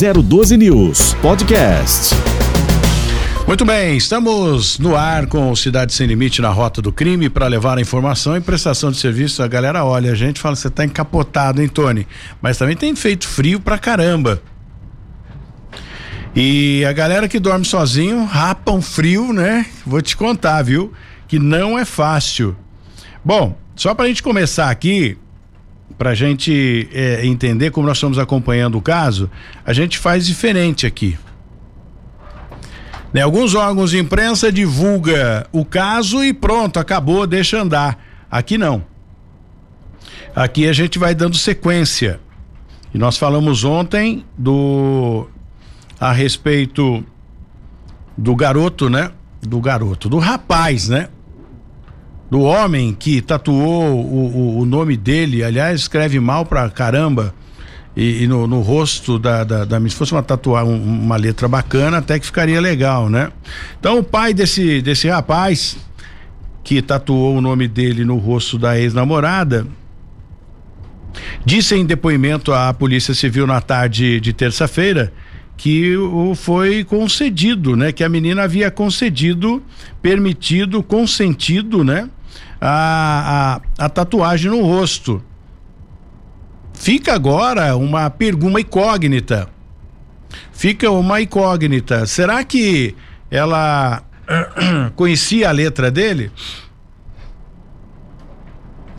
012 News Podcast. Muito bem, estamos no ar com Cidade Sem Limite na Rota do Crime para levar a informação e prestação de serviço. A galera olha, a gente fala, você tá encapotado, hein, Tony? Mas também tem feito frio pra caramba. E a galera que dorme sozinho rapa um frio, né? Vou te contar, viu? Que não é fácil. Bom, só pra gente começar aqui, pra gente é, entender como nós estamos acompanhando o caso, a gente faz diferente aqui. Né? Alguns órgãos de imprensa divulga o caso e pronto, acabou, deixa andar. Aqui não. Aqui a gente vai dando sequência. E nós falamos ontem do a respeito do garoto, né? Do garoto, do rapaz, né? Do homem que tatuou o, o, o nome dele, aliás, escreve mal pra caramba e, e no, no, rosto da, da, da se fosse uma tatuar um, uma letra bacana, até que ficaria legal, né? Então o pai desse, desse rapaz que tatuou o nome dele no rosto da ex-namorada disse em depoimento à Polícia Civil na tarde de terça-feira que o foi concedido, né? Que a menina havia concedido, permitido, consentido, né? A, a, a tatuagem no rosto. Fica agora uma pergunta incógnita. Fica uma incógnita. Será que ela conhecia a letra dele?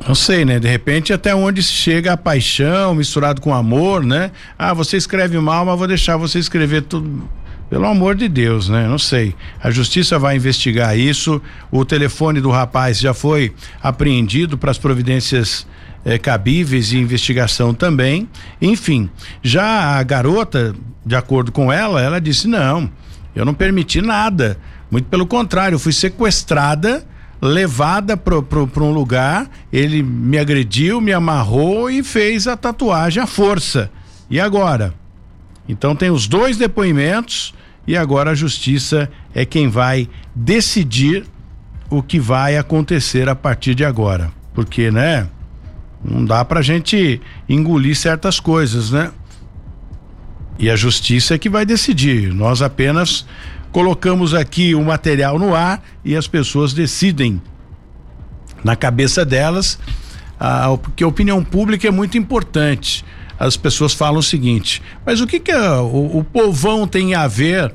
Não sei, né? De repente, até onde chega a paixão misturado com amor, né? Ah, você escreve mal, mas vou deixar você escrever tudo. Pelo amor de Deus, né? Não sei. A justiça vai investigar isso. O telefone do rapaz já foi apreendido para as providências eh, cabíveis e investigação também. Enfim, já a garota, de acordo com ela, ela disse: não, eu não permiti nada. Muito pelo contrário, eu fui sequestrada, levada para um lugar, ele me agrediu, me amarrou e fez a tatuagem à força. E agora? Então tem os dois depoimentos e agora a justiça é quem vai decidir o que vai acontecer a partir de agora. Porque, né? Não dá pra gente engolir certas coisas, né? E a justiça é que vai decidir. Nós apenas colocamos aqui o material no ar e as pessoas decidem na cabeça delas, ah, porque a opinião pública é muito importante. As pessoas falam o seguinte: mas o que que a, o, o povão tem a ver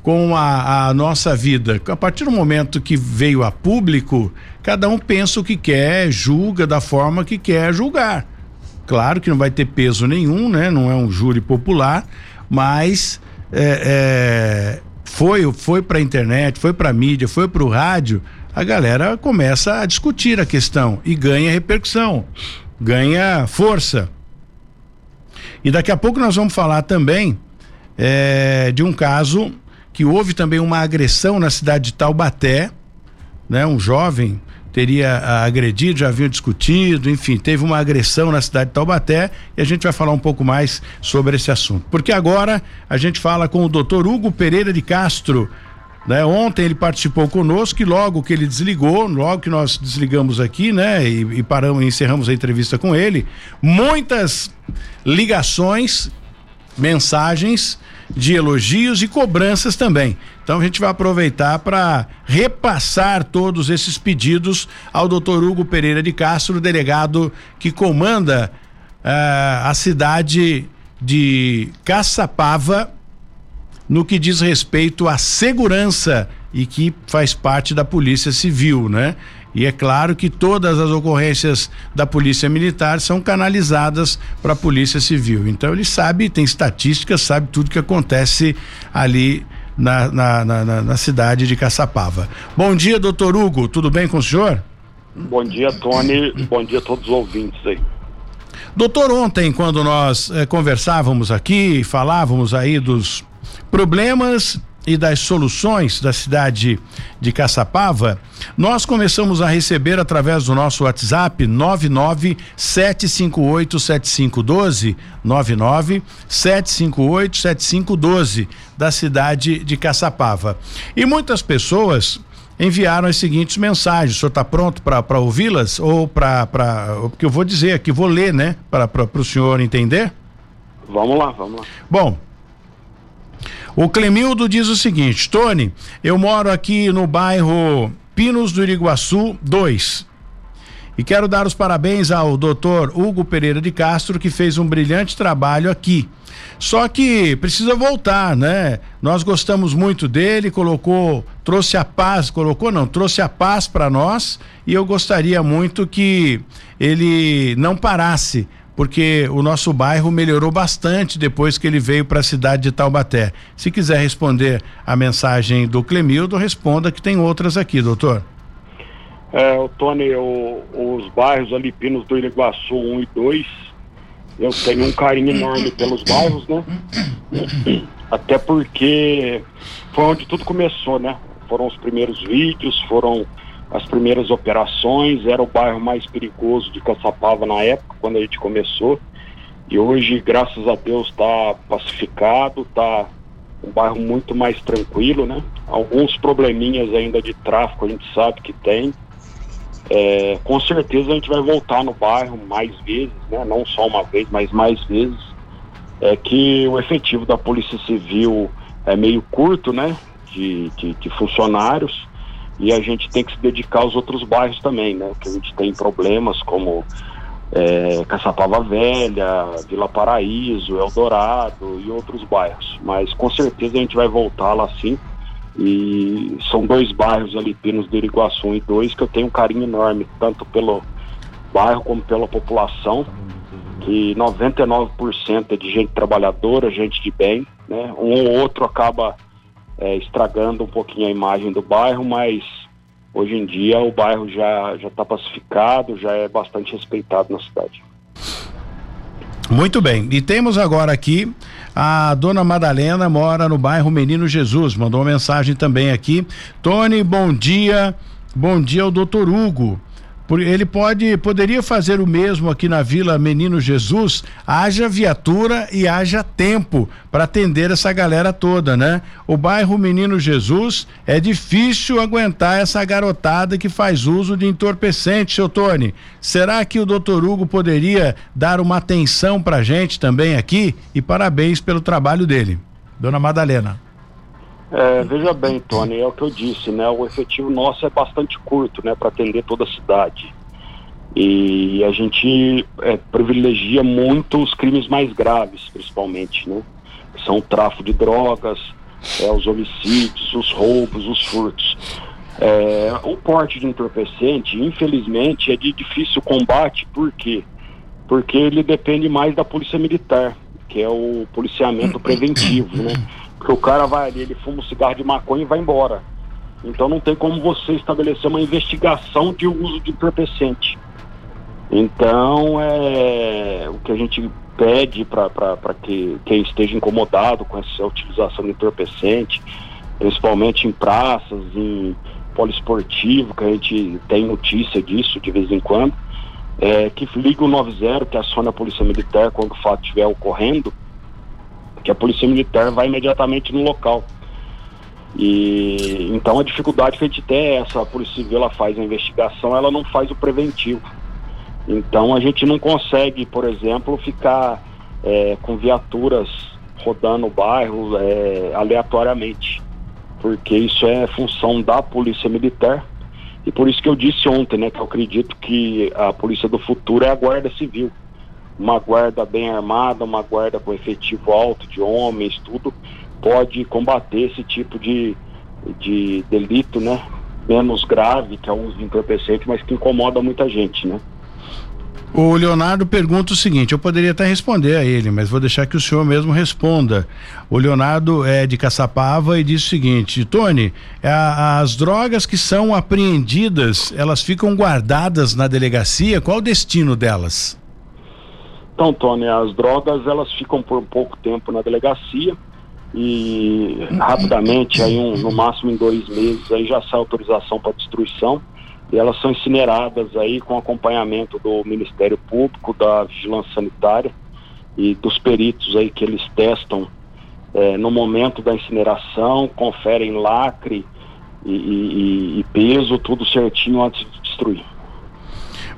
com a, a, nossa vida. A partir do momento que veio a público, cada um pensa o que quer, julga da forma que quer julgar. Claro que não vai ter peso nenhum, né? Não é um júri popular, mas é, é, foi foi para a internet, foi para a mídia, foi para o rádio, a galera começa a discutir a questão e ganha repercussão, ganha força. E daqui a pouco nós vamos falar também é, de um caso que houve também uma agressão na cidade de Taubaté, né? Um jovem teria ah, agredido, já haviam discutido, enfim, teve uma agressão na cidade de Taubaté e a gente vai falar um pouco mais sobre esse assunto. Porque agora a gente fala com o doutor Hugo Pereira de Castro. Né? Ontem ele participou conosco e logo que ele desligou, logo que nós desligamos aqui, né? E, e paramos, encerramos a entrevista com ele, muitas ligações, mensagens de elogios e cobranças também. Então a gente vai aproveitar para repassar todos esses pedidos ao doutor Hugo Pereira de Castro, delegado que comanda uh, a cidade de Caçapava no que diz respeito à segurança e que faz parte da Polícia Civil, né? E é claro que todas as ocorrências da Polícia Militar são canalizadas para a Polícia Civil. Então ele sabe, tem estatísticas, sabe tudo que acontece ali na, na, na, na cidade de Caçapava. Bom dia, doutor Hugo, tudo bem com o senhor? Bom dia, Tony. Bom dia a todos os ouvintes aí. Doutor, ontem, quando nós eh, conversávamos aqui, falávamos aí dos problemas e das soluções da cidade de Caçapava, nós começamos a receber através do nosso WhatsApp 997587512, 997587512 da cidade de Caçapava. E muitas pessoas enviaram as seguintes mensagens. O senhor está pronto para ouvi-las? Ou para. Porque eu vou dizer aqui, vou ler, né? Para o senhor entender? Vamos lá, vamos lá. Bom, O Clemildo diz o seguinte: Tony, eu moro aqui no bairro Pinos do Iriguaçu 2. E quero dar os parabéns ao doutor Hugo Pereira de Castro, que fez um brilhante trabalho aqui. Só que precisa voltar, né? Nós gostamos muito dele, colocou, trouxe a paz, colocou não, trouxe a paz para nós e eu gostaria muito que ele não parasse porque o nosso bairro melhorou bastante depois que ele veio para a cidade de Taubaté. Se quiser responder a mensagem do Clemildo, responda que tem outras aqui, doutor. É, o Tony, o, os bairros ali, Pinos do Iriguaçu 1 e 2, eu tenho um carinho enorme pelos bairros, né? Até porque foi onde tudo começou, né? Foram os primeiros vídeos, foram as primeiras operações, era o bairro mais perigoso de Caçapava na época, quando a gente começou. E hoje, graças a Deus, está pacificado, está um bairro muito mais tranquilo, né? Alguns probleminhas ainda de tráfico a gente sabe que tem. É, com certeza a gente vai voltar no bairro mais vezes, né? Não só uma vez, mas mais vezes. É que o efetivo da Polícia Civil é meio curto, né? de, de, de funcionários e a gente tem que se dedicar aos outros bairros também, né? Que a gente tem problemas como é, Caçapava Velha, Vila Paraíso, Eldorado e outros bairros. Mas com certeza a gente vai voltar lá sim. E são dois bairros ali, Pinos do Iriguaçu e dois, que eu tenho um carinho enorme, tanto pelo bairro como pela população, que 99% é de gente trabalhadora, gente de bem, né? Um ou outro acaba é, estragando um pouquinho a imagem do bairro, mas hoje em dia o bairro já está pacificado, já é bastante respeitado na cidade. Muito bem. E temos agora aqui a dona Madalena mora no bairro Menino Jesus, mandou uma mensagem também aqui. Tony, bom dia. Bom dia ao doutor Hugo ele pode poderia fazer o mesmo aqui na Vila Menino Jesus, haja viatura e haja tempo para atender essa galera toda, né? O bairro Menino Jesus é difícil aguentar essa garotada que faz uso de entorpecente, seu Tony. Será que o doutor Hugo poderia dar uma atenção pra gente também aqui? E parabéns pelo trabalho dele. Dona Madalena. É, veja bem, Tony, é o que eu disse, né? O efetivo nosso é bastante curto, né, para atender toda a cidade. E a gente é, privilegia muito os crimes mais graves, principalmente, né? Que são o tráfico de drogas, é, os homicídios, os roubos, os furtos. É, o porte de entorpecente, infelizmente, é de difícil combate, por quê? Porque ele depende mais da polícia militar, que é o policiamento preventivo, né? Porque o cara vai ali, ele fuma um cigarro de maconha e vai embora. Então não tem como você estabelecer uma investigação de uso de entorpecente. Então é o que a gente pede para que quem esteja incomodado com essa utilização de entorpecente, principalmente em praças, em poliesportivo, que a gente tem notícia disso de vez em quando, é, que liga o 90, que aciona a Polícia Militar quando o fato estiver ocorrendo, que a polícia militar vai imediatamente no local. E então a dificuldade que a gente tem é essa, a polícia civil ela faz a investigação, ela não faz o preventivo. Então a gente não consegue, por exemplo, ficar é, com viaturas rodando o bairro é, aleatoriamente, porque isso é função da polícia militar. E por isso que eu disse ontem, né, que eu acredito que a polícia do futuro é a guarda civil uma guarda bem armada, uma guarda com efetivo alto de homens, tudo, pode combater esse tipo de, de delito, né? Menos grave, que é o uso de entorpecente, mas que incomoda muita gente, né? O Leonardo pergunta o seguinte, eu poderia até responder a ele, mas vou deixar que o senhor mesmo responda. O Leonardo é de Caçapava e diz o seguinte, Tony, a, as drogas que são apreendidas, elas ficam guardadas na delegacia, qual o destino delas? Então, Tony, as drogas elas ficam por pouco tempo na delegacia e rapidamente, aí um, no máximo em dois meses, aí já sai autorização para destruição e elas são incineradas aí com acompanhamento do Ministério Público, da Vigilância Sanitária e dos peritos aí que eles testam é, no momento da incineração, conferem lacre e, e, e peso, tudo certinho antes de destruir.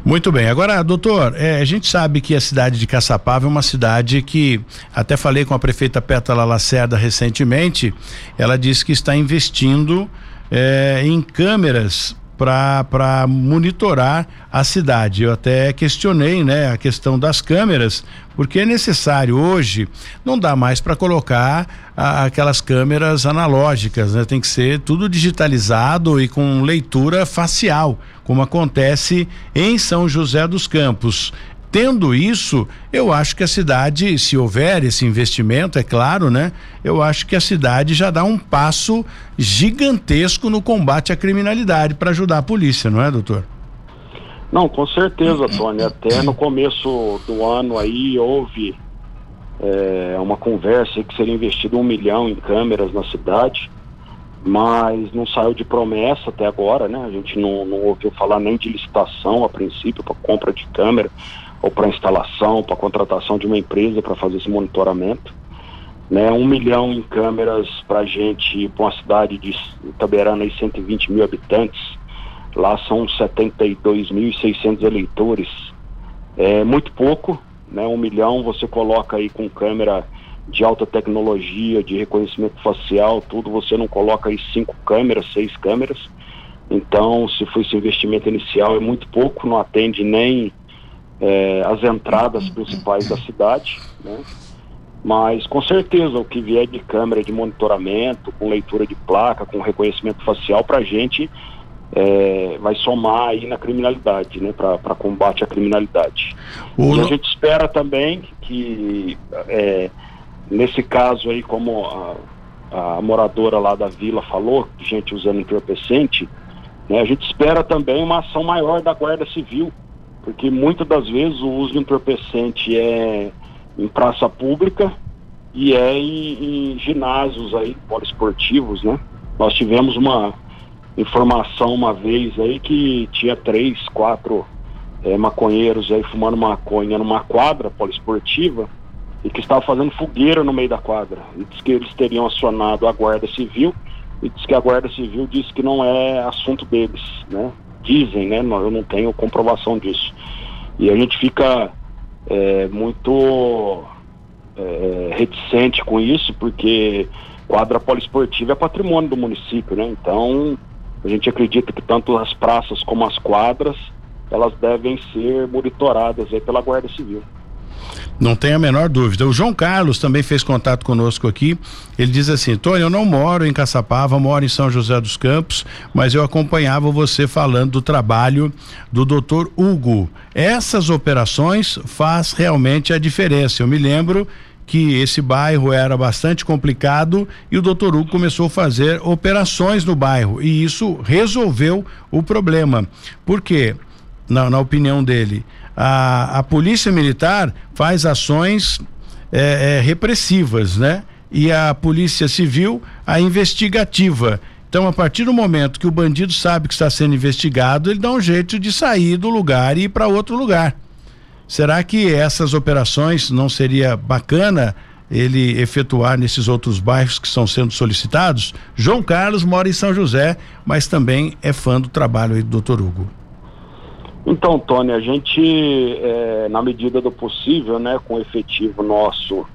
Muito bem. Agora, doutor, é, a gente sabe que a cidade de Caçapava é uma cidade que, até falei com a prefeita Pétala Lacerda recentemente, ela disse que está investindo é, em câmeras para monitorar a cidade. Eu até questionei, né, a questão das câmeras, porque é necessário hoje, não dá mais para colocar a, aquelas câmeras analógicas, né? Tem que ser tudo digitalizado e com leitura facial, como acontece em São José dos Campos. Tendo isso, eu acho que a cidade, se houver esse investimento, é claro, né? Eu acho que a cidade já dá um passo gigantesco no combate à criminalidade para ajudar a polícia, não é, doutor? Não, com certeza, Tony. Até no começo do ano aí houve é, uma conversa que seria investido um milhão em câmeras na cidade, mas não saiu de promessa até agora, né? A gente não, não ouviu falar nem de licitação a princípio para compra de câmera ou para instalação, para contratação de uma empresa para fazer esse monitoramento. Né, um milhão em câmeras para gente, para uma cidade de Itaberana e 120 mil habitantes, lá são 72.600 eleitores. É muito pouco, né, um milhão você coloca aí com câmera de alta tecnologia, de reconhecimento facial, tudo, você não coloca aí cinco câmeras, seis câmeras. Então, se for esse investimento inicial, é muito pouco, não atende nem é, as entradas principais da cidade, né? Mas com certeza o que vier de câmera de monitoramento, com leitura de placa, com reconhecimento facial, para a gente é, vai somar aí na criminalidade, né? Para combate à criminalidade. O... E a gente espera também que é, nesse caso aí, como a, a, moradora lá da vila falou, gente usando entorpecente, né? A gente espera também uma ação maior da Guarda Civil porque muitas das vezes o uso de entorpecente é em praça pública e é em, em ginásios aí, poliesportivos, né? Nós tivemos uma informação uma vez aí que tinha três, quatro é, maconheiros aí fumando maconha numa quadra poliesportiva e que estava fazendo fogueira no meio da quadra. E diz que eles teriam acionado a Guarda Civil e diz que a Guarda Civil disse que não é assunto deles, né? Dizem, né? Eu não tenho comprovação disso. E a gente fica é, muito é, reticente com isso, porque quadra poliesportiva é patrimônio do município, né? Então, a gente acredita que tanto as praças como as quadras, elas devem ser monitoradas aí pela Guarda Civil. Não tem a menor dúvida. O João Carlos também fez contato conosco aqui. Ele diz assim: Tony, eu não moro em Caçapava, moro em São José dos Campos, mas eu acompanhava você falando do trabalho do doutor Hugo. Essas operações faz realmente a diferença. Eu me lembro que esse bairro era bastante complicado e o doutor Hugo começou a fazer operações no bairro e isso resolveu o problema. Por quê? Na, na opinião dele, a, a polícia militar faz ações é, é, repressivas, né? E a polícia civil a investigativa. Então, a partir do momento que o bandido sabe que está sendo investigado, ele dá um jeito de sair do lugar e ir para outro lugar. Será que essas operações não seria bacana ele efetuar nesses outros bairros que estão sendo solicitados? João Carlos mora em São José, mas também é fã do trabalho do doutor Hugo. Então, Tony, a gente, é, na medida do possível, né, com o efetivo nosso,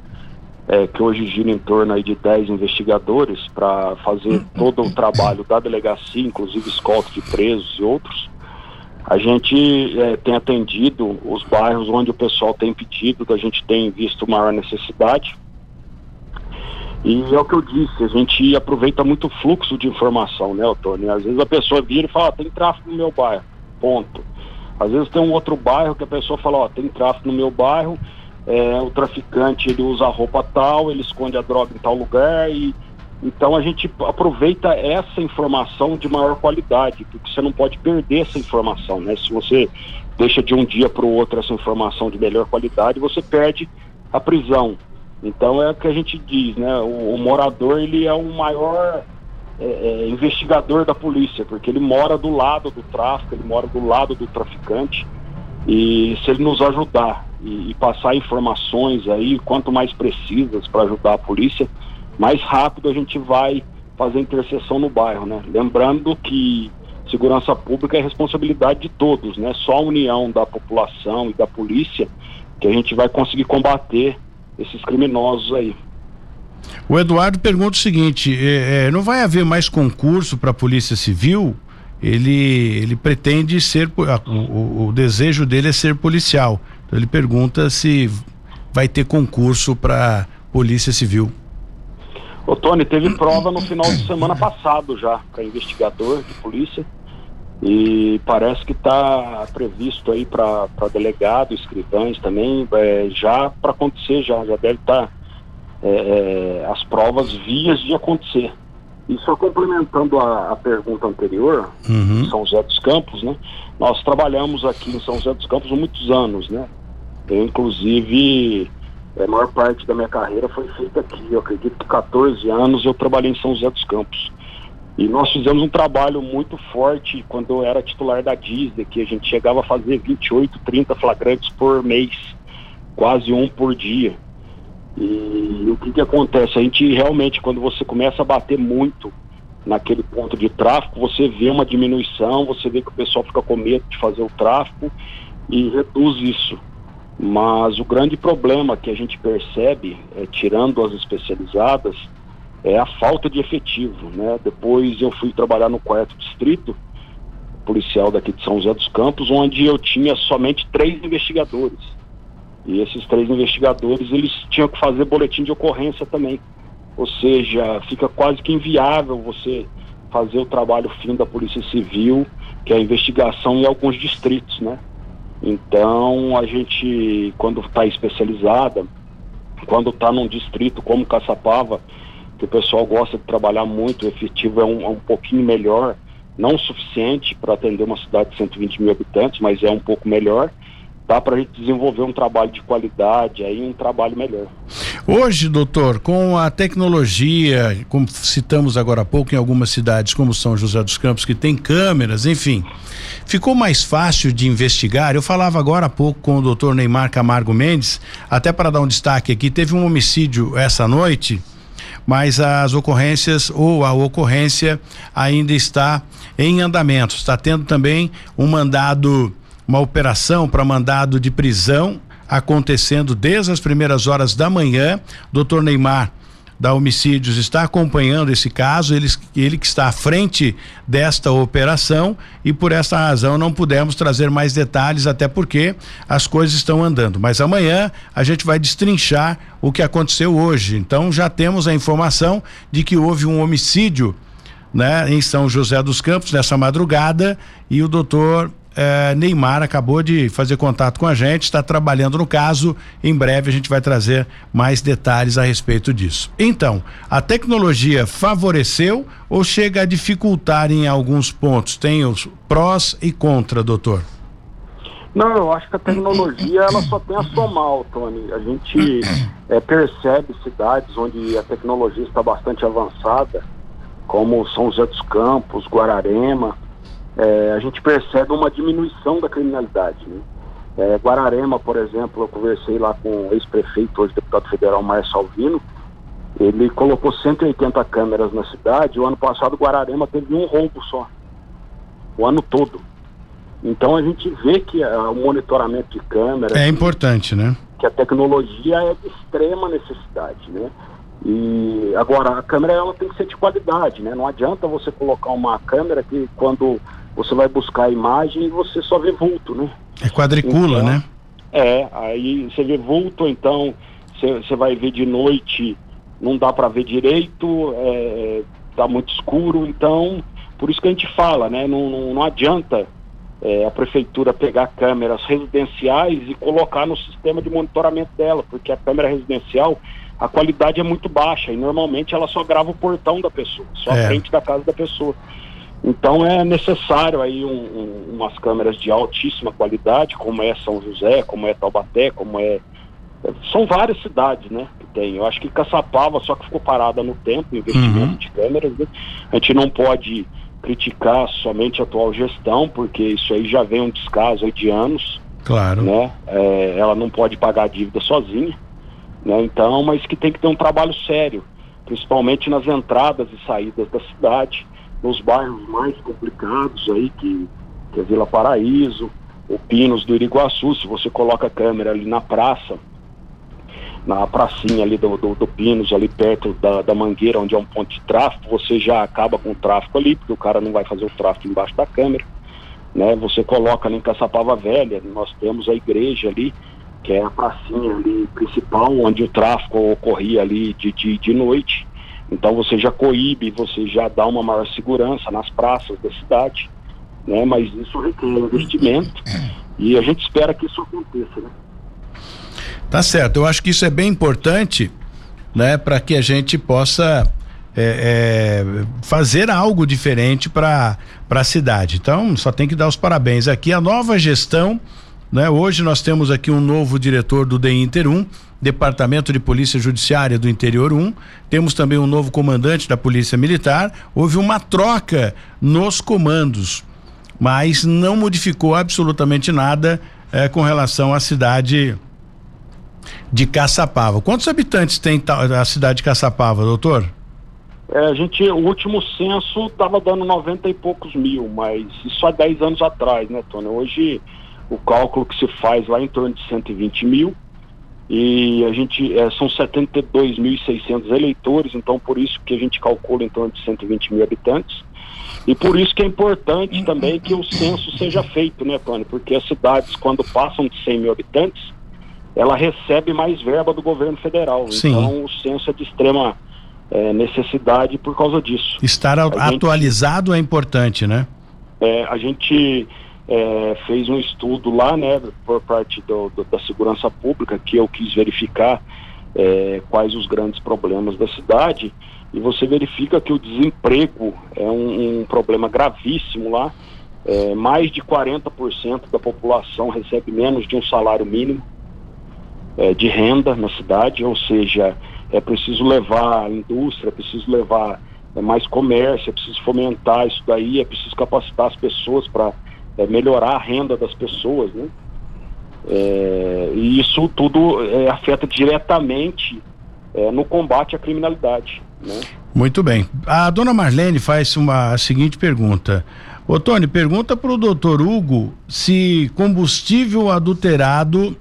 é, que hoje gira em torno aí de 10 investigadores para fazer todo o trabalho da delegacia, inclusive escolta de presos e outros, a gente é, tem atendido os bairros onde o pessoal tem pedido, a gente tem visto maior necessidade. E é o que eu disse, a gente aproveita muito o fluxo de informação, né, Tony? Às vezes a pessoa vira e fala, ah, tem tráfego no meu bairro, ponto. Às vezes tem um outro bairro que a pessoa fala, ó, tem tráfico no meu bairro, é, o traficante ele usa roupa tal, ele esconde a droga em tal lugar e então a gente aproveita essa informação de maior qualidade, porque você não pode perder essa informação, né? Se você deixa de um dia para o outro essa informação de melhor qualidade, você perde a prisão. Então é o que a gente diz, né? O, o morador ele é o maior é, é, investigador da polícia, porque ele mora do lado do tráfico, ele mora do lado do traficante. E se ele nos ajudar e, e passar informações aí, quanto mais precisas para ajudar a polícia, mais rápido a gente vai fazer interseção no bairro, né? Lembrando que segurança pública é responsabilidade de todos, né? Só a união da população e da polícia que a gente vai conseguir combater esses criminosos aí. O Eduardo pergunta o seguinte: é, é, não vai haver mais concurso para a Polícia Civil? Ele, ele pretende ser, o, o, desejo dele é ser policial. Então ele pergunta se vai ter concurso para Polícia Civil. Ô Tony, teve prova no final de semana passado já para investigador de polícia e parece que está previsto aí para delegado, escrivães também, é, já para acontecer já, já deve estar tá, é, é, as provas vias de acontecer. E só complementando a, a pergunta anterior, uhum. São José dos Campos, né? Nós trabalhamos aqui em São José dos Campos há muitos anos, né? Eu, inclusive, a maior parte da minha carreira foi feita aqui. Eu acredito que 14 anos eu trabalhei em São José dos Campos. E nós fizemos um trabalho muito forte quando eu era titular da Disney, que a gente chegava a fazer 28, 30 flagrantes por mês, quase um por dia. E o que, que acontece? A gente realmente, quando você começa a bater muito naquele ponto de tráfico, você vê uma diminuição, você vê que o pessoal fica com medo de fazer o tráfico e reduz isso. Mas o grande problema que a gente percebe, é, tirando as especializadas, é a falta de efetivo. Né? Depois eu fui trabalhar no quarto distrito policial daqui de São José dos Campos, onde eu tinha somente três investigadores. E esses três investigadores, eles tinham que fazer boletim de ocorrência também. Ou seja, fica quase que inviável você fazer o trabalho fim da Polícia Civil, que é a investigação em alguns distritos, né? Então, a gente, quando está especializada, quando está num distrito como Caçapava, que o pessoal gosta de trabalhar muito, o efetivo é um, é um pouquinho melhor, não suficiente para atender uma cidade de 120 mil habitantes, mas é um pouco melhor, dá para a gente desenvolver um trabalho de qualidade, aí um trabalho melhor. Hoje, doutor, com a tecnologia, como citamos agora há pouco em algumas cidades como São José dos Campos, que tem câmeras, enfim, ficou mais fácil de investigar. Eu falava agora há pouco com o doutor Neymar Camargo Mendes, até para dar um destaque aqui, teve um homicídio essa noite, mas as ocorrências ou a ocorrência ainda está em andamento. Está tendo também um mandado uma operação para mandado de prisão acontecendo desde as primeiras horas da manhã. Doutor Neymar da Homicídios está acompanhando esse caso, ele, ele que está à frente desta operação e por essa razão não pudemos trazer mais detalhes, até porque as coisas estão andando. Mas amanhã a gente vai destrinchar o que aconteceu hoje. Então já temos a informação de que houve um homicídio né, em São José dos Campos nessa madrugada e o doutor é, Neymar acabou de fazer contato com a gente, está trabalhando no caso. Em breve a gente vai trazer mais detalhes a respeito disso. Então, a tecnologia favoreceu ou chega a dificultar em alguns pontos? Tem os prós e contra, doutor? Não, eu acho que a tecnologia ela só tem a somar, Tony. A gente é, percebe cidades onde a tecnologia está bastante avançada, como São José dos Campos, Guararema, é, a gente percebe uma diminuição da criminalidade. Né? É, Guararema, por exemplo, eu conversei lá com o ex-prefeito, hoje deputado federal Márcio Alvino, ele colocou 180 câmeras na cidade, o ano passado Guararema teve um roubo só, o ano todo. Então a gente vê que uh, o monitoramento de câmeras... É importante, né? Que a tecnologia é de extrema necessidade, né? E agora a câmera ela tem que ser de qualidade, né? Não adianta você colocar uma câmera que quando você vai buscar a imagem você só vê vulto, né? É quadricula, então, né? É, aí você vê vulto, então você vai ver de noite, não dá para ver direito, é, tá muito escuro, então por isso que a gente fala, né? Não, não, não adianta é, a prefeitura pegar câmeras residenciais e colocar no sistema de monitoramento dela, porque a câmera residencial a qualidade é muito baixa e normalmente ela só grava o portão da pessoa, só é. a frente da casa da pessoa. Então é necessário aí um, um, umas câmeras de altíssima qualidade, como é São José, como é Taubaté, como é. São várias cidades, né? Que tem. Eu acho que Caçapava só que ficou parada no tempo, investimento uhum. de câmeras. Né? A gente não pode criticar somente a atual gestão, porque isso aí já vem um descaso de anos. Claro. Né? É, ela não pode pagar a dívida sozinha. Né? Então, mas que tem que ter um trabalho sério, principalmente nas entradas e saídas da cidade nos bairros mais complicados aí, que, que é Vila Paraíso, o Pinos do Iriguaçu, se você coloca a câmera ali na praça, na pracinha ali do, do, do Pinos, ali perto da, da, Mangueira, onde é um ponto de tráfego, você já acaba com o tráfego ali, porque o cara não vai fazer o tráfego embaixo da câmera. Né? Você coloca ali em Caçapava Velha, nós temos a igreja ali, que é a pracinha ali principal, onde o tráfego ocorria ali de dia de noite. Então você já coíbe, você já dá uma maior segurança nas praças da cidade, né? Mas isso requer investimento e a gente espera que isso aconteça, né? Tá certo. Eu acho que isso é bem importante, né, para que a gente possa é, é, fazer algo diferente para a cidade. Então, só tem que dar os parabéns aqui. A nova gestão, né? Hoje nós temos aqui um novo diretor do DINTER 1, Departamento de Polícia Judiciária do Interior 1. Temos também um novo comandante da Polícia Militar. Houve uma troca nos comandos, mas não modificou absolutamente nada é, com relação à cidade de Caçapava. Quantos habitantes tem a cidade de Caçapava, doutor? É, a gente, o último censo estava dando 90 e poucos mil, mas isso há 10 anos atrás, né, Tony? Hoje o cálculo que se faz lá em torno de 120 mil e a gente é, são 72.600 eleitores, então por isso que a gente calcula em torno de 120 mil habitantes. E por isso que é importante também que o censo seja feito, né, Tony? Porque as cidades, quando passam de 100 mil habitantes, ela recebe mais verba do governo federal. Sim. Então o censo é de extrema é, necessidade por causa disso. Estar a atualizado gente, é importante, né? É, a gente é, fez um estudo lá, né, por parte do, do, da segurança pública, que eu quis verificar é, quais os grandes problemas da cidade, e você verifica que o desemprego é um, um problema gravíssimo lá. É, mais de 40% da população recebe menos de um salário mínimo é, de renda na cidade, ou seja, é preciso levar indústria, é preciso levar é, mais comércio, é preciso fomentar isso daí, é preciso capacitar as pessoas para é, melhorar a renda das pessoas, né? É, e isso tudo é, afeta diretamente é, no combate à criminalidade. Né? Muito bem. A dona Marlene faz uma a seguinte pergunta. Ô Tony, pergunta para o doutor Hugo se combustível adulterado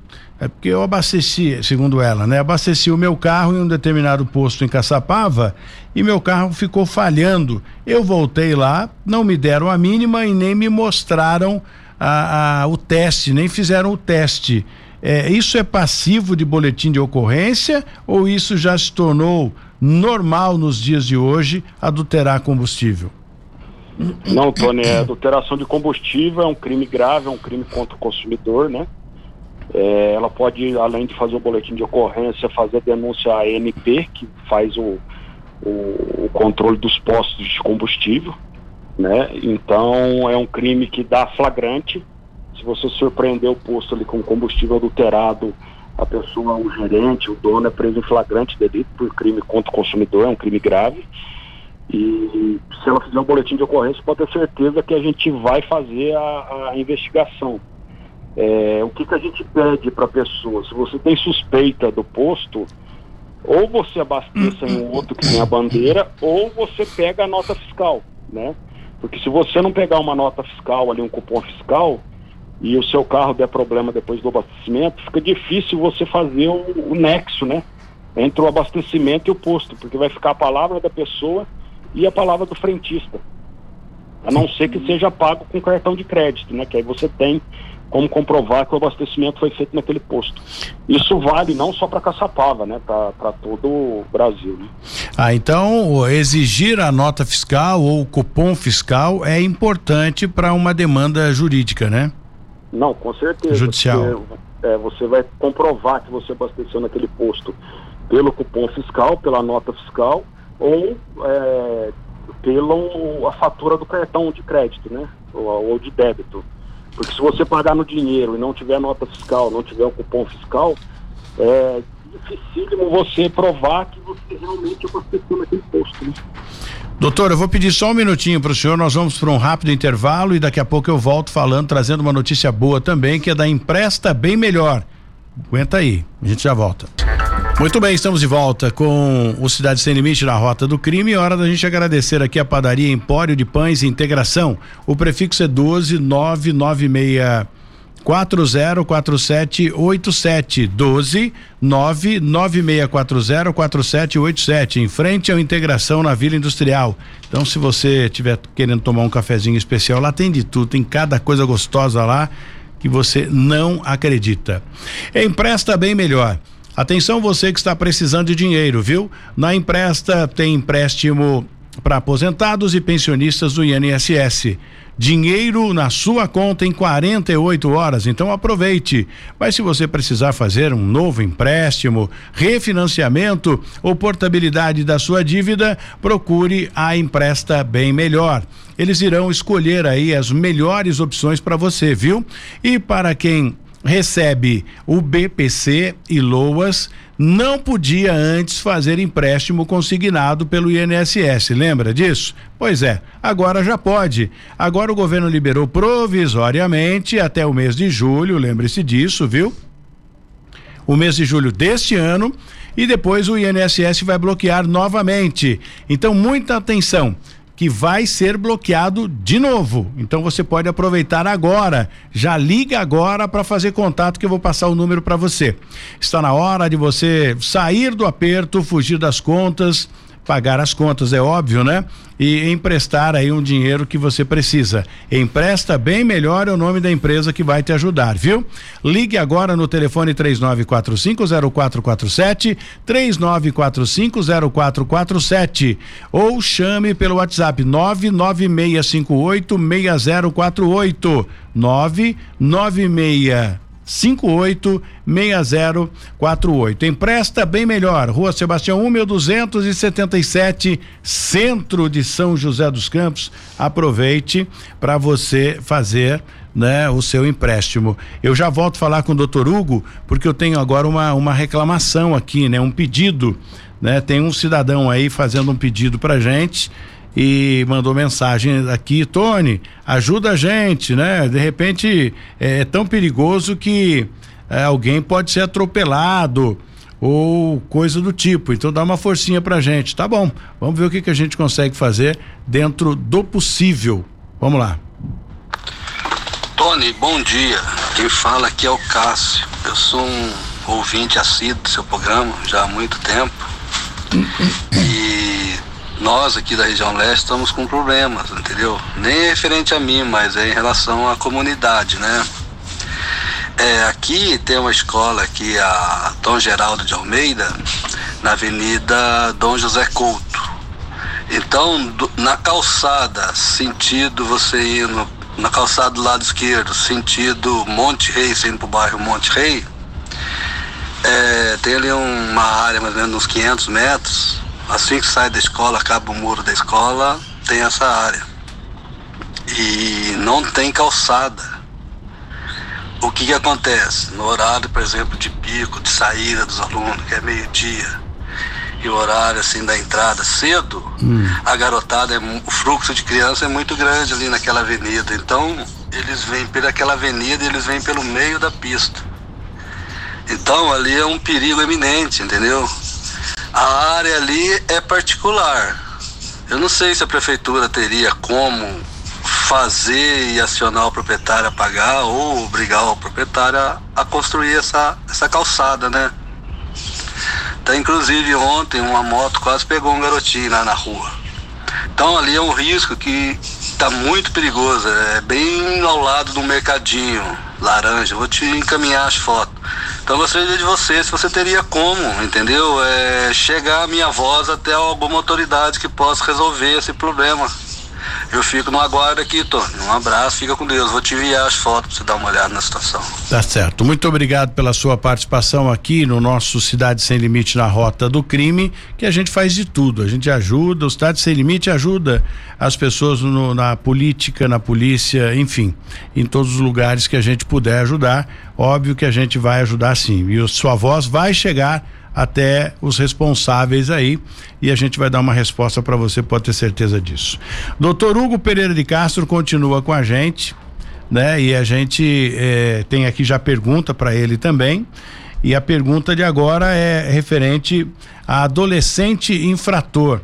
é porque eu abasteci, segundo ela, né? Abasteci o meu carro em um determinado posto em Caçapava e meu carro ficou falhando. Eu voltei lá, não me deram a mínima e nem me mostraram a, a o teste, nem fizeram o teste. É, isso é passivo de boletim de ocorrência ou isso já se tornou normal nos dias de hoje adulterar combustível? Não, Tony, a adulteração de combustível é um crime grave, é um crime contra o consumidor, né? É, ela pode, além de fazer o boletim de ocorrência, fazer denúncia à ANP, que faz o, o, o, controle dos postos de combustível. Né? Então é um crime que dá flagrante. Se você surpreender o posto ali com combustível adulterado, a pessoa, o gerente, o dono é preso em flagrante delito por crime contra o consumidor, é um crime grave. E se ela fizer um boletim de ocorrência, pode ter certeza que a gente vai fazer a, a investigação. É, o que, que a gente pede para a pessoa? Se você tem suspeita do posto, ou você abasteça em um outro que tem a bandeira, ou você pega a nota fiscal, né? Porque se você não pegar uma nota fiscal ali, um cupom fiscal, e o seu carro der problema depois do abastecimento, fica difícil você fazer o, o nexo, né? Entre o abastecimento e o posto, porque vai ficar a palavra da pessoa e a palavra do frentista. A não ser que seja pago com cartão de crédito, né? Que aí você tem como comprovar que o abastecimento foi feito naquele posto. Isso vale não só para Caçapava, né, para todo o Brasil. Né? Ah, então exigir a nota fiscal ou o cupom fiscal é importante para uma demanda jurídica, né? Não, com certeza. Judicial. Você, é, você vai comprovar que você abasteceu naquele posto pelo cupom fiscal, pela nota fiscal ou é, pela a fatura do cartão de crédito, né? Ou, ou de débito. Porque se você pagar no dinheiro e não tiver nota fiscal, não tiver o cupom fiscal, é dificílimo você provar que você realmente abasteceu naquele posto. Né? Doutor, eu vou pedir só um minutinho para o senhor, nós vamos para um rápido intervalo e daqui a pouco eu volto falando, trazendo uma notícia boa também, que é da Empresta Bem Melhor. Aguenta aí, a gente já volta. Muito bem, estamos de volta com o Cidade Sem Limite na Rota do Crime. Hora da gente agradecer aqui a padaria Empório de Pães e Integração. O prefixo é 12996 404787 12 99640 4787 em frente ao Integração na Vila Industrial. Então, se você estiver querendo tomar um cafezinho especial, lá tem de tudo, tem cada coisa gostosa lá que você não acredita. Empresta bem melhor. Atenção você que está precisando de dinheiro, viu? Na Empresta tem empréstimo para aposentados e pensionistas do INSS. Dinheiro na sua conta em 48 horas, então aproveite. Mas se você precisar fazer um novo empréstimo, refinanciamento ou portabilidade da sua dívida, procure a Empresta Bem Melhor. Eles irão escolher aí as melhores opções para você, viu? E para quem recebe o BPC e LOAS, não podia antes fazer empréstimo consignado pelo INSS, lembra disso? Pois é, agora já pode. Agora o governo liberou provisoriamente até o mês de julho, lembre-se disso, viu? O mês de julho deste ano e depois o INSS vai bloquear novamente. Então, muita atenção que vai ser bloqueado de novo. Então você pode aproveitar agora. Já liga agora para fazer contato que eu vou passar o número para você. Está na hora de você sair do aperto, fugir das contas pagar as contas, é óbvio, né? E emprestar aí um dinheiro que você precisa. Empresta bem melhor é o nome da empresa que vai te ajudar, viu? Ligue agora no telefone 39450447, 39450447 ou chame pelo WhatsApp 996586048 996 586048. Empresta bem melhor. Rua Sebastião 1277, centro de São José dos Campos. Aproveite para você fazer né, o seu empréstimo. Eu já volto a falar com o doutor Hugo, porque eu tenho agora uma, uma reclamação aqui, né? Um pedido, né? Tem um cidadão aí fazendo um pedido pra gente e mandou mensagem aqui, Tony, ajuda a gente, né? De repente é, é tão perigoso que é, alguém pode ser atropelado ou coisa do tipo. Então dá uma forcinha pra gente, tá bom? Vamos ver o que que a gente consegue fazer dentro do possível. Vamos lá. Tony, bom dia. Quem fala aqui é o Cássio. Eu sou um ouvinte assíduo do seu programa já há muito tempo. e nós aqui da região leste estamos com problemas, entendeu? Nem referente a mim, mas é em relação à comunidade, né? É, aqui tem uma escola aqui, a Dom Geraldo de Almeida, na Avenida Dom José Couto. Então, do, na calçada, sentido você indo, na calçada do lado esquerdo, sentido Monte Rei, saindo pro bairro Monte Rei, é, tem ali uma área mais ou menos uns 500 metros, assim que sai da escola, acaba o muro da escola, tem essa área. E não tem calçada. O que, que acontece? No horário, por exemplo, de pico, de saída dos alunos, que é meio-dia, e o horário assim da entrada cedo, hum. a garotada, é, o fluxo de criança é muito grande ali naquela avenida. Então, eles vêm pelaquela avenida e eles vêm pelo meio da pista. Então, ali é um perigo eminente, entendeu? A área ali é particular. Eu não sei se a prefeitura teria como fazer e acionar o proprietário a pagar ou obrigar o proprietário a, a construir essa, essa calçada, né? Então, inclusive ontem uma moto quase pegou um garotinho lá na rua. Então ali é um risco que está muito perigoso. É bem ao lado do mercadinho laranja. Vou te encaminhar as fotos. Então eu gostaria de você, se você teria como, entendeu? É, chegar a minha voz até alguma autoridade que possa resolver esse problema. Eu fico no aguardo aqui, Tony. Um abraço, fica com Deus. Vou te enviar as fotos para você dar uma olhada na situação. Tá certo. Muito obrigado pela sua participação aqui no nosso Cidade Sem Limite na Rota do Crime, que a gente faz de tudo. A gente ajuda, o Cidade Sem Limite ajuda as pessoas no, na política, na polícia, enfim, em todos os lugares que a gente puder ajudar. Óbvio que a gente vai ajudar sim. E a sua voz vai chegar até os responsáveis aí e a gente vai dar uma resposta para você, pode ter certeza disso. Doutor Hugo Pereira de Castro continua com a gente, né? E a gente eh, tem aqui já pergunta para ele também. E a pergunta de agora é referente a adolescente infrator.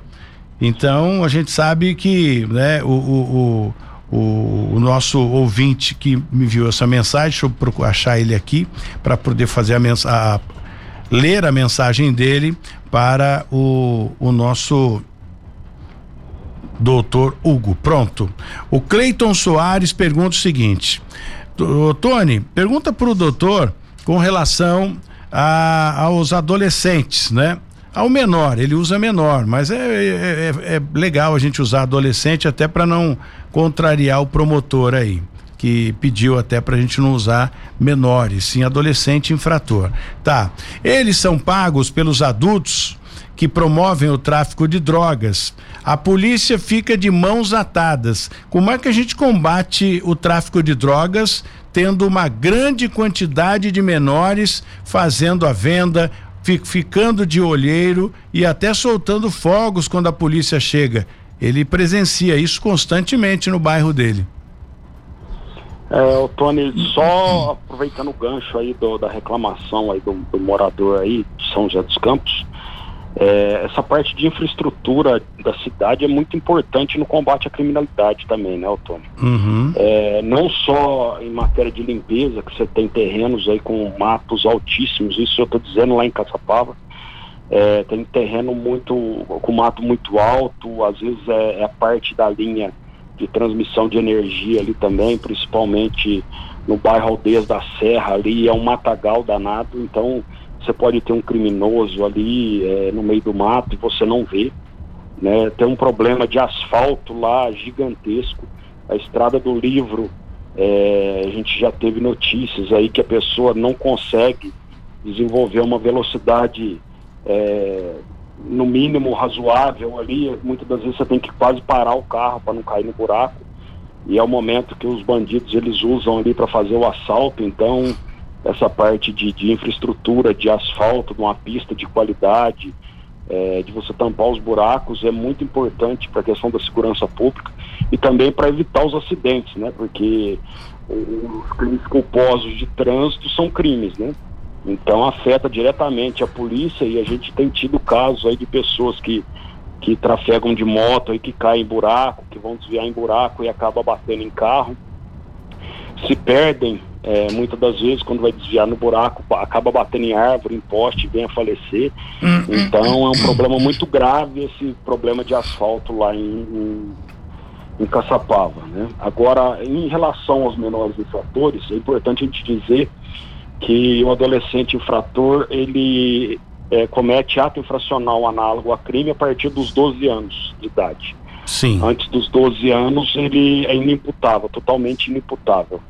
Então, a gente sabe que né, o, o, o, o nosso ouvinte que me viu essa mensagem, deixa eu achar ele aqui para poder fazer a mensagem, ler a mensagem dele para o, o nosso doutor Hugo. Pronto. O Cleiton Soares pergunta o seguinte: Tony, pergunta para o doutor com relação a, aos adolescentes, né? Ao menor, ele usa menor, mas é, é, é, é legal a gente usar adolescente até para não contrariar o promotor aí que pediu até para a gente não usar menores, sim adolescente infrator. Tá. Eles são pagos pelos adultos que promovem o tráfico de drogas. A polícia fica de mãos atadas. Como é que a gente combate o tráfico de drogas tendo uma grande quantidade de menores fazendo a venda, ficando de olheiro e até soltando fogos quando a polícia chega? Ele presencia isso constantemente no bairro dele. É, o Tony, só aproveitando o gancho aí do, da reclamação aí do, do, morador aí de São José dos Campos, é, essa parte de infraestrutura da cidade é muito importante no combate à criminalidade também, né, Tony? Uhum. É, não só em matéria de limpeza, que você tem terrenos aí com matos altíssimos, isso eu estou dizendo lá em Caçapava, é, tem terreno muito com mato muito alto, às vezes é, é a parte da linha de transmissão de energia ali também, principalmente no bairro Aldeias da Serra ali, é um matagal danado, então você pode ter um criminoso ali é, no meio do mato e você não vê. Né? Tem um problema de asfalto lá gigantesco. A estrada do livro, é, a gente já teve notícias aí que a pessoa não consegue desenvolver uma velocidade é, no mínimo razoável ali, muitas das vezes você tem que quase parar o carro para não cair no buraco. E é o momento que os bandidos eles usam ali para fazer o assalto, então essa parte de, de, infraestrutura, de asfalto, de uma pista de qualidade, é, de você tampar os buracos é muito importante para a questão da segurança pública e também para evitar os acidentes, né? Porque os crimes culposos de trânsito são crimes, né? Então afeta diretamente a polícia e a gente tem tido casos aí de pessoas que, que trafegam de moto e que caem em buraco, que vão desviar em buraco e acaba batendo em carro. Se perdem, é, muitas das vezes, quando vai desviar no buraco, acaba batendo em árvore, em poste, vem a falecer. Hum, hum, então é um problema muito grave esse problema de asfalto lá em, em, em Caçapava. Né? Agora, em relação aos menores infratores, é importante a gente dizer que o adolescente infrator ele é, comete ato infracional análogo a crime a partir dos 12 anos de idade. Sim. Antes dos 12 anos ele é inimputável, totalmente inimputável.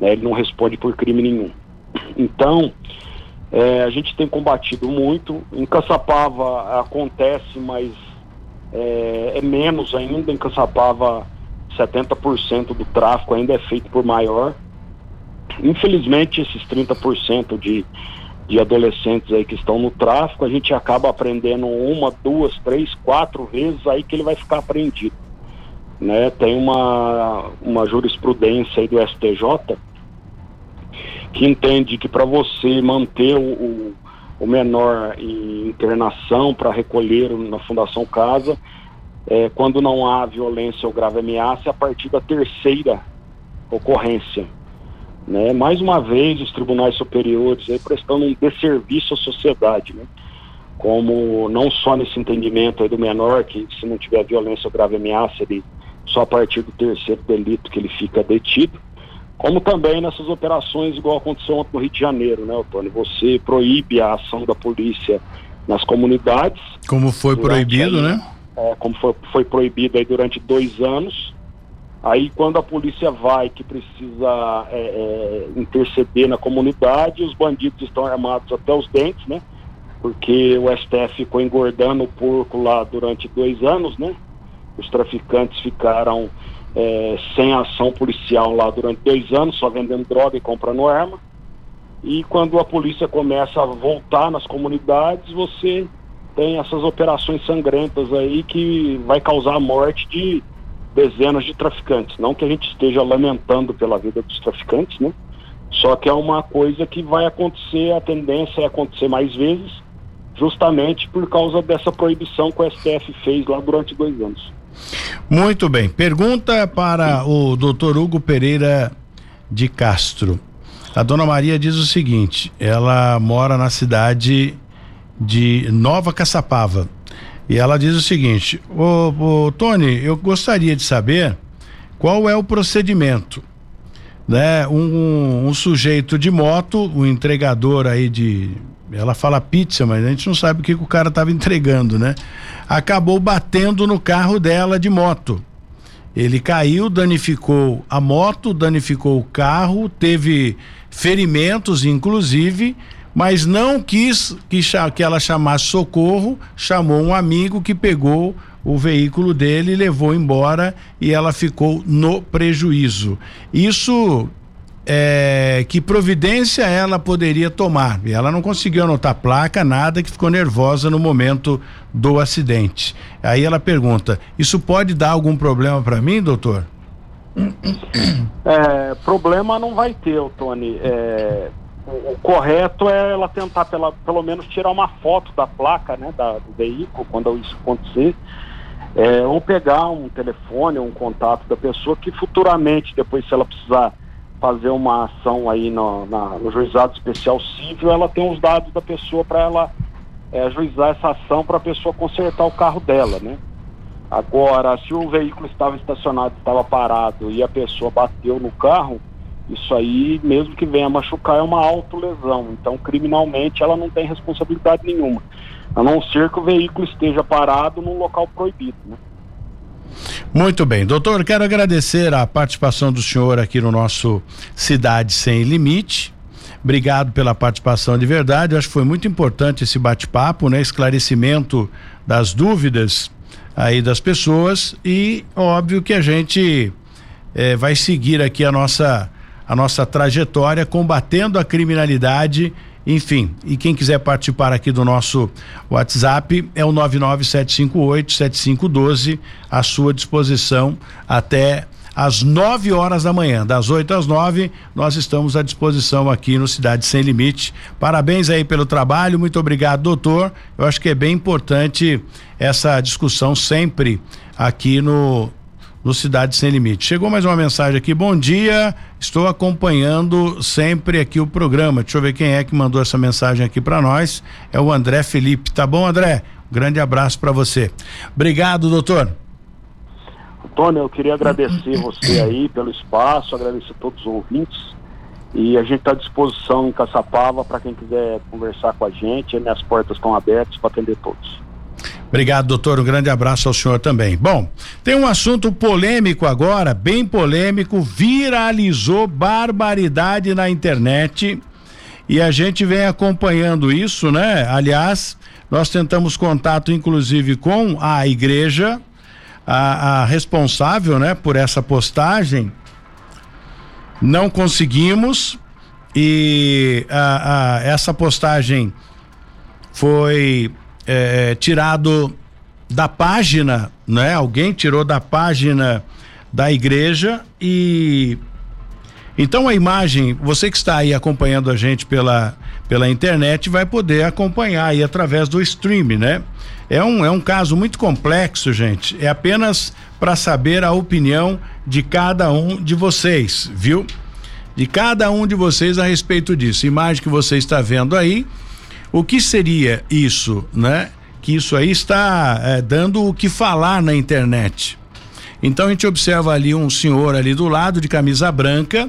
Né? Ele não responde por crime nenhum. Então, é, a gente tem combatido muito. Em Caçapava acontece, mas é, é menos ainda. Em Caçapava, 70% do tráfico ainda é feito por maior. Infelizmente, esses 30% de, de adolescentes aí que estão no tráfico, a gente acaba aprendendo uma, duas, três, quatro vezes aí que ele vai ficar apreendido. Né? Tem uma, uma jurisprudência aí do STJ que entende que para você manter o, o, menor em internação para recolher na Fundação Casa, é, quando não há violência ou grave ameaça, é a partir da terceira ocorrência. Né? Mais uma vez, os tribunais superiores aí prestando um desserviço à sociedade, né? como não só nesse entendimento aí do menor, que se não tiver violência ou grave ameaça, ele só a partir do terceiro delito que ele fica detido, como também nessas operações, igual aconteceu no Rio de Janeiro, né, Otônio? Você proíbe a ação da polícia nas comunidades. Como foi proibido, aí, né? É, como foi, foi proibido aí durante dois anos, Aí, quando a polícia vai, que precisa é, é, interceder na comunidade, os bandidos estão armados até os dentes, né? Porque o STF ficou engordando o porco lá durante dois anos, né? Os traficantes ficaram é, sem ação policial lá durante dois anos, só vendendo droga e comprando arma. E quando a polícia começa a voltar nas comunidades, você tem essas operações sangrentas aí que vai causar a morte de dezenas de traficantes. Não que a gente esteja lamentando pela vida dos traficantes, né? Só que é uma coisa que vai acontecer, a tendência é acontecer mais vezes, justamente por causa dessa proibição que o STF fez lá durante dois anos. Muito bem. Pergunta para o doutor Hugo Pereira de Castro. A dona Maria diz o seguinte: ela mora na cidade de Nova Caçapava. E ela diz o seguinte: ô, ô Tony, eu gostaria de saber qual é o procedimento. Né? Um, um, sujeito de moto, um entregador aí de. Ela fala pizza, mas a gente não sabe o que, que o cara estava entregando, né? Acabou batendo no carro dela de moto. Ele caiu, danificou a moto, danificou o carro, teve ferimentos, inclusive, mas não quis que, que ela chamasse socorro, chamou um amigo que pegou o veículo dele levou embora e ela ficou no prejuízo. Isso é, que providência ela poderia tomar. E ela não conseguiu anotar placa, nada, que ficou nervosa no momento do acidente. Aí ela pergunta: Isso pode dar algum problema para mim, doutor? É, problema não vai ter, Tony. É, o, correto é ela tentar pela, pelo menos tirar uma foto da placa, né, da, do veículo quando isso acontecer, é, ou pegar um telefone, um contato da pessoa que futuramente, depois se ela precisar fazer uma ação aí no, na, no juizado especial civil, ela tem os dados da pessoa para ela é, ajuizar essa ação para a pessoa consertar o carro dela, né? Agora, se o veículo estava estacionado, estava parado e a pessoa bateu no carro, isso aí, mesmo que venha machucar, é uma autolesão. Então, criminalmente, ela não tem responsabilidade nenhuma. A não ser que o veículo esteja parado num local proibido, né? Muito bem, doutor, quero agradecer a participação do senhor aqui no nosso Cidade Sem Limite. Obrigado pela participação de verdade. Eu acho que foi muito importante esse bate-papo, né? Esclarecimento das dúvidas aí das pessoas e óbvio que a gente eh, vai seguir aqui a nossa a nossa trajetória combatendo a criminalidade enfim, e quem quiser participar aqui do nosso WhatsApp é o 997587512 à sua disposição até às 9 horas da manhã, das 8 às 9, nós estamos à disposição aqui no Cidade Sem Limite. Parabéns aí pelo trabalho, muito obrigado, doutor. Eu acho que é bem importante essa discussão sempre aqui no no Cidade Sem Limite. Chegou mais uma mensagem aqui. Bom dia, estou acompanhando sempre aqui o programa. Deixa eu ver quem é que mandou essa mensagem aqui para nós. É o André Felipe. Tá bom, André? Um grande abraço para você. Obrigado, doutor. Antônio, eu queria agradecer você aí pelo espaço, agradecer a todos os ouvintes. E a gente está à disposição em Caçapava para quem quiser conversar com a gente. Minhas portas estão abertas para atender todos. Obrigado, doutor. Um grande abraço ao senhor também. Bom, tem um assunto polêmico agora, bem polêmico, viralizou barbaridade na internet e a gente vem acompanhando isso, né? Aliás, nós tentamos contato, inclusive, com a igreja, a, a responsável, né, por essa postagem. Não conseguimos e a, a, essa postagem foi é, tirado da página, né? Alguém tirou da página da igreja e então a imagem, você que está aí acompanhando a gente pela pela internet vai poder acompanhar aí através do stream, né? É um é um caso muito complexo, gente. É apenas para saber a opinião de cada um de vocês, viu? De cada um de vocês a respeito disso. Imagem que você está vendo aí o que seria isso, né? Que isso aí está é, dando o que falar na internet. Então a gente observa ali um senhor ali do lado de camisa branca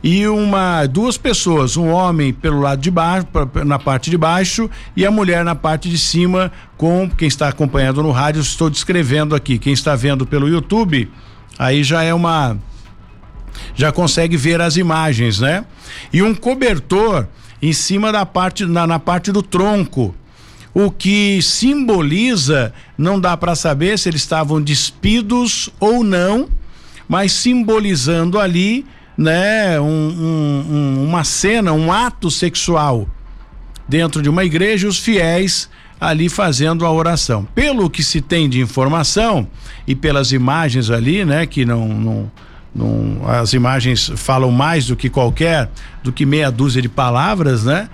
e uma duas pessoas, um homem pelo lado de baixo, na parte de baixo e a mulher na parte de cima, com quem está acompanhando no rádio, estou descrevendo aqui. Quem está vendo pelo YouTube, aí já é uma já consegue ver as imagens, né? E um cobertor em cima da parte na, na parte do tronco. O que simboliza, não dá para saber se eles estavam despidos ou não, mas simbolizando ali, né, um, um, uma cena, um ato sexual dentro de uma igreja, os fiéis ali fazendo a oração. Pelo que se tem de informação e pelas imagens ali, né, que não, não Num, as imagens falam mais do que qualquer, do que meia dúzia de palavras, né?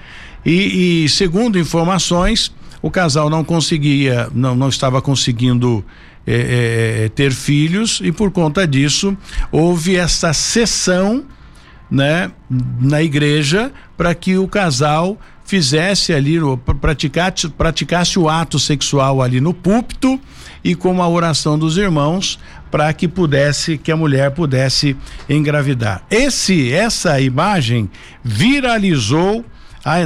E, e segundo informações, o casal não conseguia, não, não estava conseguindo é, é, ter filhos e por conta disso houve essa sessão, né, na igreja para que o casal fizesse ali, praticasse, praticasse o ato sexual ali no púlpito e com a oração dos irmãos para que pudesse, que a mulher pudesse engravidar. Esse, essa imagem viralizou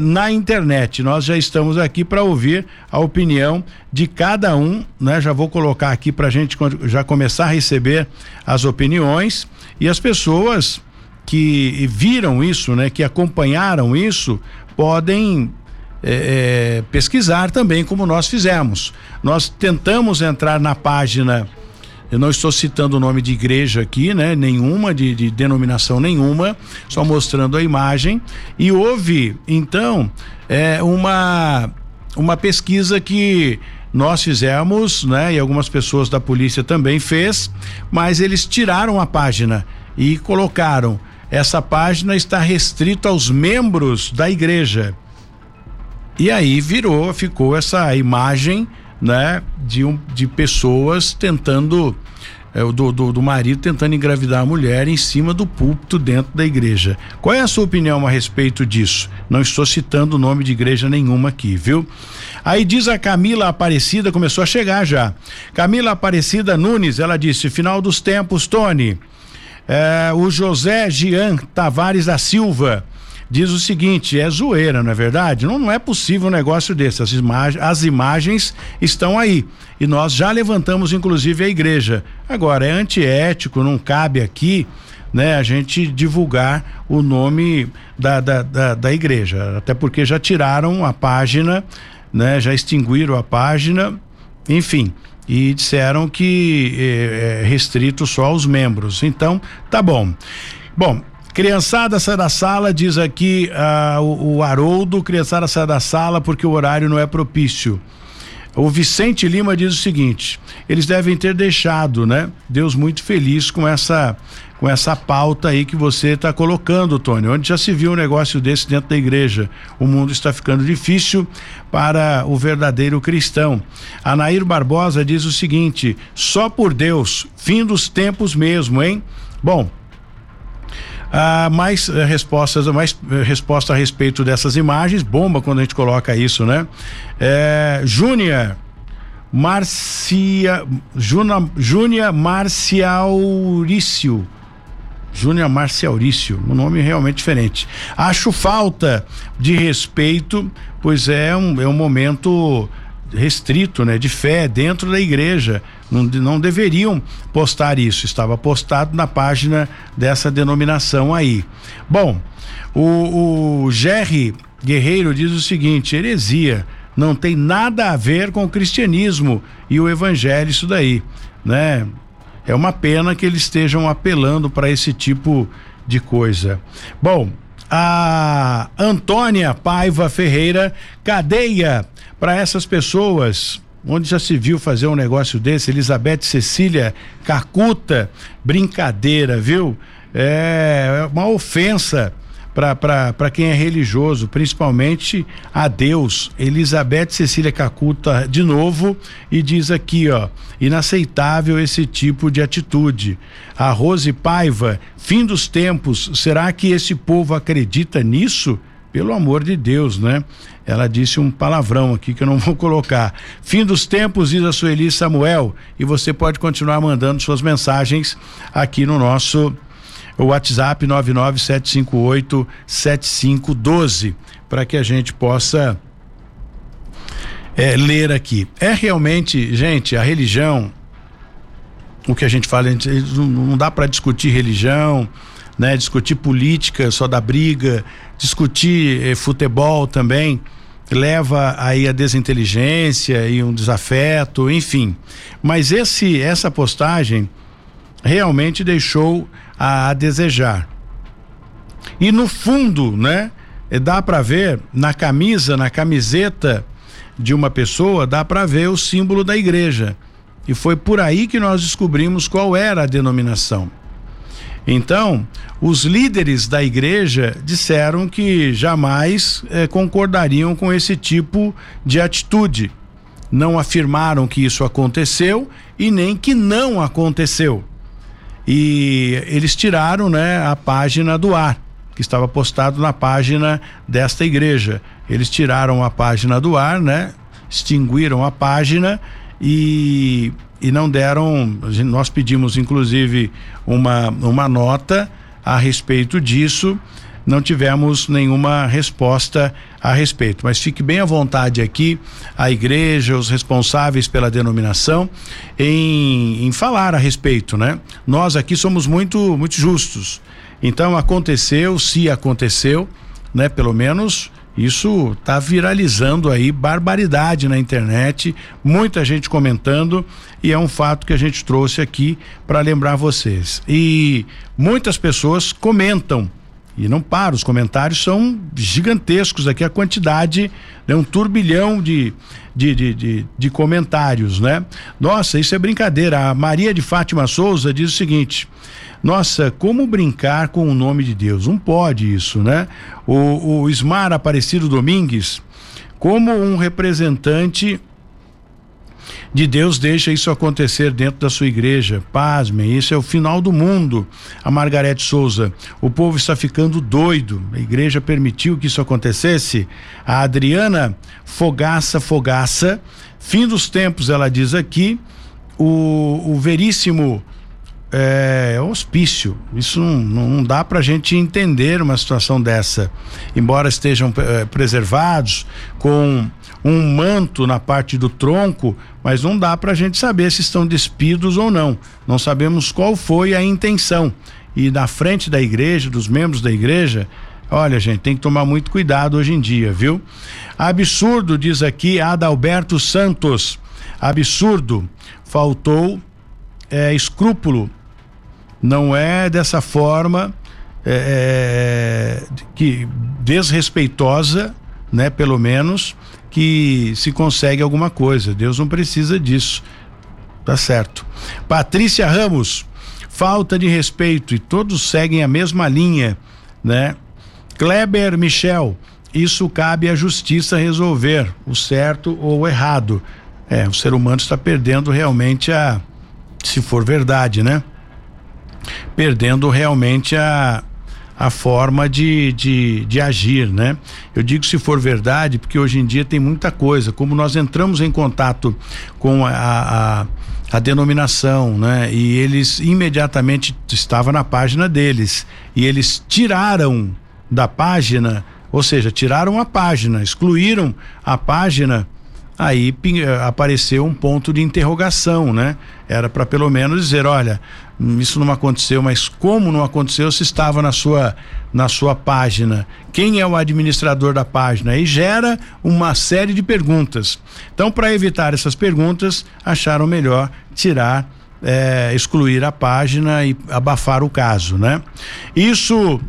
na internet. Nós já estamos aqui para ouvir a opinião de cada um, né? Já vou colocar aqui para a gente já começar a receber as opiniões e as pessoas que viram isso, né? Que acompanharam isso, podem é, é, pesquisar também, como nós fizemos. Nós tentamos entrar na página, eu não estou citando o nome de igreja aqui, né? Nenhuma, de, de denominação nenhuma, só mostrando a imagem. E houve, então, é, uma, uma pesquisa que nós fizemos, né? E algumas pessoas da polícia também fez, mas eles tiraram a página e colocaram essa página está restrita aos membros da igreja. E aí virou, ficou essa imagem, né, de, um, de pessoas tentando é, do, do, do, marido tentando engravidar a mulher em cima do púlpito dentro da igreja. Qual é a sua opinião a respeito disso? Não estou citando o nome de igreja nenhuma aqui, viu? Aí diz a Camila Aparecida, começou a chegar já. Camila Aparecida Nunes, ela disse: final dos tempos, Tony. É, o José Gian Tavares da Silva diz o seguinte: é zoeira, não é verdade? Não, não é possível um negócio desse. As, imag as imagens estão aí. E nós já levantamos, inclusive, a igreja. Agora, é antiético, não cabe aqui. Né, a gente divulgar o nome da, da, da, da igreja, até porque já tiraram a página, né, já extinguiram a página, enfim e disseram que é, é restrito só aos membros. Então, tá bom. Bom, Criançada sai da sala, diz aqui uh, o, o Haroldo, criançada sai da sala porque o horário não é propício. O Vicente Lima diz o seguinte: eles devem ter deixado, né? Deus muito feliz com essa com essa pauta aí que você está colocando, Tony. Onde já se viu um negócio desse dentro da igreja? O mundo está ficando difícil para o verdadeiro cristão. Anair Barbosa diz o seguinte: só por Deus, fim dos tempos mesmo, hein? Bom, ah, mais eh, respostas, mais eh, resposta a respeito dessas imagens, bomba quando a gente coloca isso, né? É, Júnior Marcia Júnior Marciaurício Júnior Marciaurício, um nome realmente diferente. Acho falta de respeito, pois é um, é um momento restrito, né, de fé dentro da igreja. Não, não deveriam postar isso. Estava postado na página dessa denominação aí. Bom, o, o Jerry Guerreiro diz o seguinte: heresia não tem nada a ver com o cristianismo e o evangelho, isso daí, né? É uma pena que eles estejam apelando para esse tipo de coisa. Bom, a Antônia Paiva Ferreira, cadeia para essas pessoas. Onde já se viu fazer um negócio desse? Elizabeth Cecília Cacuta, brincadeira, viu? É uma ofensa para quem é religioso, principalmente a Deus. Elizabeth Cecília Cacuta de novo e diz aqui, ó, inaceitável esse tipo de atitude. A Rose Paiva, fim dos tempos, será que esse povo acredita nisso? Pelo amor de Deus, né? Ela disse um palavrão aqui que eu não vou colocar. Fim dos tempos, diz a Sueli Samuel. E você pode continuar mandando suas mensagens aqui no nosso WhatsApp 997587512 para que a gente possa é, ler aqui. É realmente, gente, a religião, o que a gente fala, a gente, não dá para discutir religião, né? Discutir política só da briga, discutir eh, futebol também leva aí a desinteligência e um desafeto, enfim. Mas esse essa postagem realmente deixou a, a desejar. E no fundo, né? Dá para ver na camisa, na camiseta de uma pessoa, dá para ver o símbolo da igreja. E foi por aí que nós descobrimos qual era a denominação. Então, os líderes da igreja disseram que jamais eh, concordariam com esse tipo de atitude. Não afirmaram que isso aconteceu e nem que não aconteceu. E eles tiraram, né, a página do ar, que estava postado na página desta igreja. Eles tiraram a página do ar, né? Extinguiram a página e e não deram. Nós pedimos, inclusive, uma, uma nota a respeito disso. Não tivemos nenhuma resposta a respeito, mas fique bem à vontade aqui, a igreja, os responsáveis pela denominação, em, em falar a respeito, né? Nós aqui somos muito, muito justos. Então aconteceu, se aconteceu, né? Pelo menos isso está viralizando aí barbaridade na internet, muita gente comentando e é um fato que a gente trouxe aqui para lembrar vocês. E muitas pessoas comentam e não para, os comentários são gigantescos aqui, a quantidade, né, um turbilhão de, de, de, de, de comentários, né? Nossa, isso é brincadeira. A Maria de Fátima Souza diz o seguinte: nossa, como brincar com o nome de Deus? Não pode isso, né? O, o Ismar Aparecido Domingues, como um representante de Deus deixa isso acontecer dentro da sua igreja. Pasmem, isso é o final do mundo. A Margarete Souza, o povo está ficando doido. A igreja permitiu que isso acontecesse. A Adriana Fogaça Fogaça, fim dos tempos, ela diz aqui, o, o veríssimo é, hospício. Isso não, não dá para a gente entender uma situação dessa. Embora estejam é, preservados com um manto na parte do tronco, mas não dá para a gente saber se estão despidos ou não. Não sabemos qual foi a intenção. E na frente da igreja, dos membros da igreja, olha, gente, tem que tomar muito cuidado hoje em dia, viu? Absurdo, diz aqui Adalberto Santos. Absurdo. Faltou é, escrúpulo não é dessa forma é, é, que desrespeitosa, né? Pelo menos que se consegue alguma coisa. Deus não precisa disso. Tá certo. Patrícia Ramos, falta de respeito e todos seguem a mesma linha, né? Kleber Michel, isso cabe à justiça resolver, o certo ou o errado. É, o ser humano está perdendo realmente a, se for verdade, né? Perdendo realmente a, a forma de, de, de agir, né? Eu digo se for verdade, porque hoje em dia tem muita coisa. Como nós entramos em contato com a, a, a denominação, né? E eles imediatamente estava na página deles e eles tiraram da página, ou seja, tiraram a página, excluíram a página aí eh, apareceu um ponto de interrogação, né? Era para pelo menos dizer, olha, isso não aconteceu, mas como não aconteceu se estava na sua na sua página? Quem é o administrador da página? E gera uma série de perguntas. Então, para evitar essas perguntas, acharam melhor tirar é, excluir a página e abafar o caso, né? Isso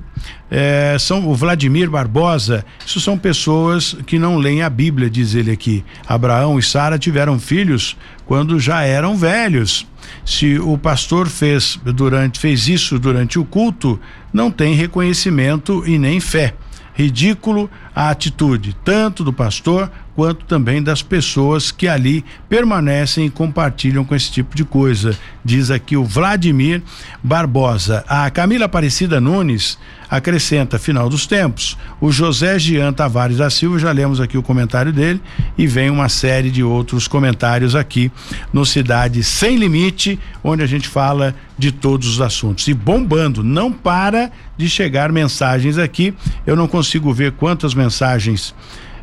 é, são o Vladimir Barbosa, isso são pessoas que não leem a Bíblia, diz ele aqui. Abraão e Sara tiveram filhos quando já eram velhos. Se o pastor fez durante fez isso durante o culto, não tem reconhecimento e nem fé. Ridículo a atitude tanto do pastor quanto também das pessoas que ali permanecem e compartilham com esse tipo de coisa. Diz aqui o Vladimir Barbosa. A Camila Aparecida Nunes acrescenta final dos tempos. O José Jean Tavares da Silva, já lemos aqui o comentário dele e vem uma série de outros comentários aqui no Cidade Sem Limite, onde a gente fala de todos os assuntos. E bombando, não para de chegar mensagens aqui. Eu não consigo ver quantas mensagens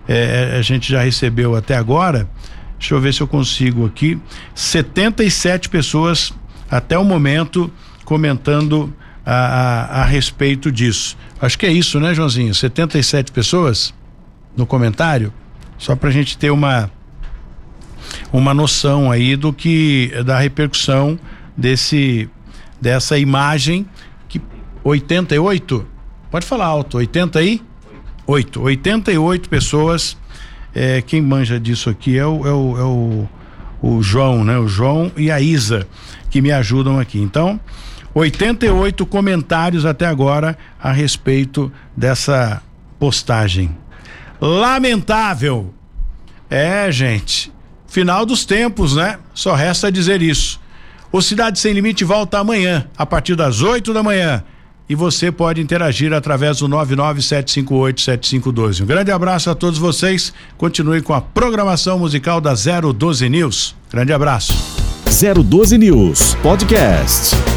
é, é, a gente já recebeu até agora. Deixa eu ver se eu consigo aqui. 77 pessoas até o momento comentando a, a, a respeito disso. Acho que é isso, né, Joãozinho? 77 pessoas no comentário, só para a gente ter uma uma noção aí do que da repercussão desse dessa imagem que 88 pode falar alto 80 aí Oito. 88 pessoas. É, quem manja disso aqui é o, é o, é o, o João, né? O João e a Isa que me ajudam aqui. Então, 88 comentários até agora a respeito dessa postagem. Lamentável. É, gente. Final dos tempos, né? Só resta dizer isso. O Cidade Sem Limite volta amanhã, a partir das 8 da manhã. E você pode interagir através do 997587512. Um grande abraço a todos vocês. Continue com a programação musical da 012 News. Grande abraço. 012 News Podcast.